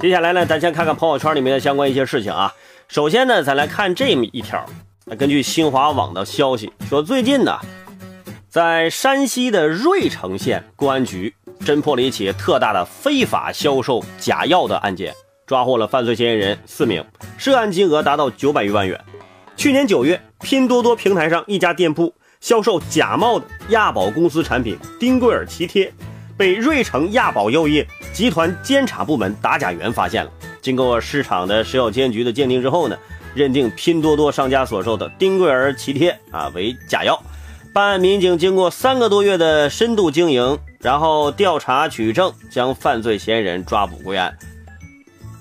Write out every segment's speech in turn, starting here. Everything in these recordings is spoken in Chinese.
接下来呢，咱先看看朋友圈里面的相关一些事情啊。首先呢，咱来看这么一条。根据新华网的消息说，最近呢，在山西的芮城县公安局侦破了一起特大的非法销售假药的案件，抓获了犯罪嫌疑人四名，涉案金额达到九百余万元。去年九月，拼多多平台上一家店铺销售假冒的亚宝公司产品丁贵尔奇贴。被芮城亚宝药业集团监察部门打假员发现了。经过市场的食药监局的鉴定之后呢，认定拼多多商家所售的丁桂儿脐贴啊为假药。办案民警经过三个多月的深度经营，然后调查取证，将犯罪嫌疑人抓捕归案。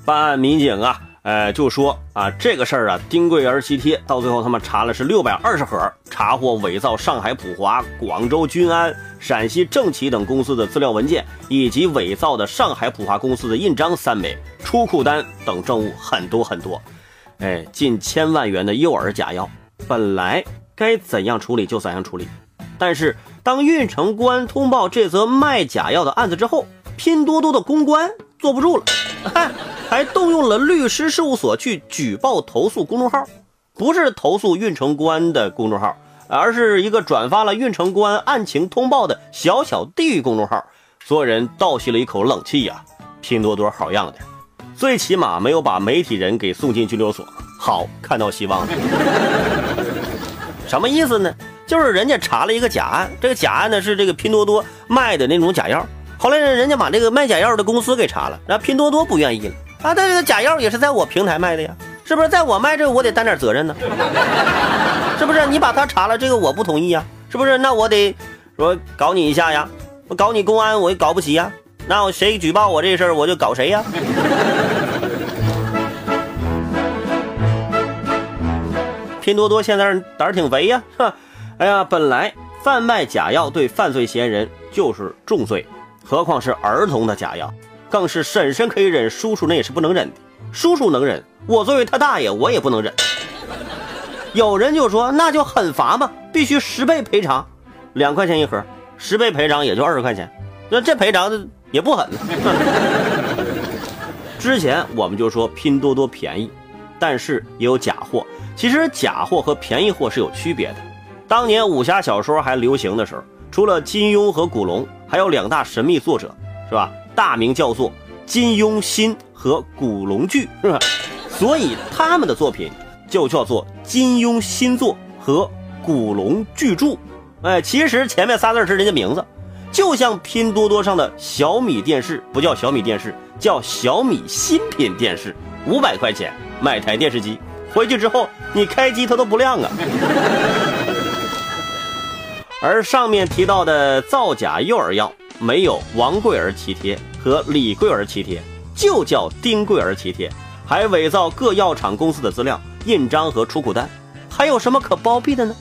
办案民警啊。呃，就说啊，这个事儿啊，丁贵儿西贴到最后他们查了是六百二十盒，查获伪造上海普华、广州君安、陕西正奇等公司的资料文件，以及伪造的上海普华公司的印章三枚、出库单等证物很多很多。哎，近千万元的诱饵假药，本来该怎样处理就怎样处理，但是当运城公安通报这则卖假药的案子之后，拼多多的公关坐不住了。还动用了律师事务所去举报投诉公众号，不是投诉运城公安的公众号，而是一个转发了运城公安案情通报的小小地域公众号。所有人倒吸了一口冷气呀！拼多多好样的，最起码没有把媒体人给送进拘留所。好，看到希望了。什么意思呢？就是人家查了一个假案，这个假案呢是这个拼多多卖的那种假药。后来呢，人家把这个卖假药的公司给查了，那拼多多不愿意了。啊，这个假药也是在我平台卖的呀，是不是？在我卖这个，我得担点责任呢，是不是？你把他查了，这个我不同意呀，是不是？那我得说搞你一下呀，我搞你公安，我也搞不起呀。那我谁举报我这事儿，我就搞谁呀。拼多多现在胆儿挺肥呀，是吧？哎呀，本来贩卖假药对犯罪嫌疑人就是重罪，何况是儿童的假药。更是婶婶可以忍，叔叔那也是不能忍的。叔叔能忍，我作为他大爷，我也不能忍。有人就说，那就狠罚嘛，必须十倍赔偿，两块钱一盒，十倍赔偿也就二十块钱，那这赔偿的也不狠。之前我们就说拼多多便宜，但是也有假货。其实假货和便宜货是有区别的。当年武侠小说还流行的时候，除了金庸和古龙，还有两大神秘作者，是吧？大名叫做金庸新和古龙剧，是吧？所以他们的作品就叫做金庸新作和古龙巨著。哎，其实前面仨字是人家名字，就像拼多多上的小米电视不叫小米电视，叫小米新品电视，五百块钱买台电视机，回去之后你开机它都不亮啊。而上面提到的造假幼儿药。没有王贵儿奇贴和李贵儿奇贴，就叫丁贵儿奇贴，还伪造各药厂公司的资料、印章和出库单，还有什么可包庇的呢？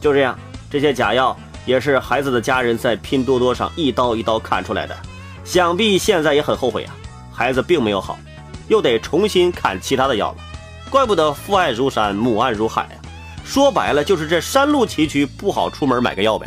就这样，这些假药也是孩子的家人在拼多多上一刀一刀砍出来的，想必现在也很后悔啊。孩子并没有好，又得重新砍其他的药了，怪不得父爱如山，母爱如海呀。说白了，就是这山路崎岖，不好出门买个药呗。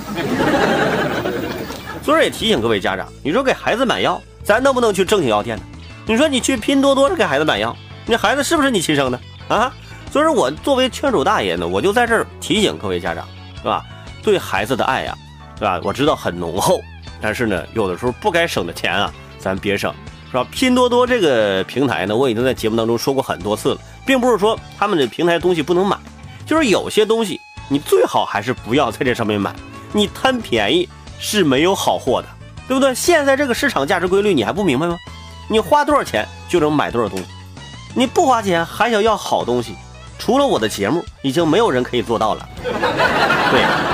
所以也提醒各位家长，你说给孩子买药，咱能不能去正经药店呢？你说你去拼多多给孩子买药，那孩子是不是你亲生的啊？所以说我作为劝主大爷呢，我就在这儿提醒各位家长，是吧？对孩子的爱呀，是吧？我知道很浓厚，但是呢，有的时候不该省的钱啊，咱别省，是吧？拼多多这个平台呢，我已经在节目当中说过很多次了，并不是说他们的平台东西不能买，就是有些东西你最好还是不要在这上面买，你贪便宜。是没有好货的，对不对？现在这个市场价值规律你还不明白吗？你花多少钱就能买多少东西，你不花钱还想要好东西，除了我的节目，已经没有人可以做到了。对。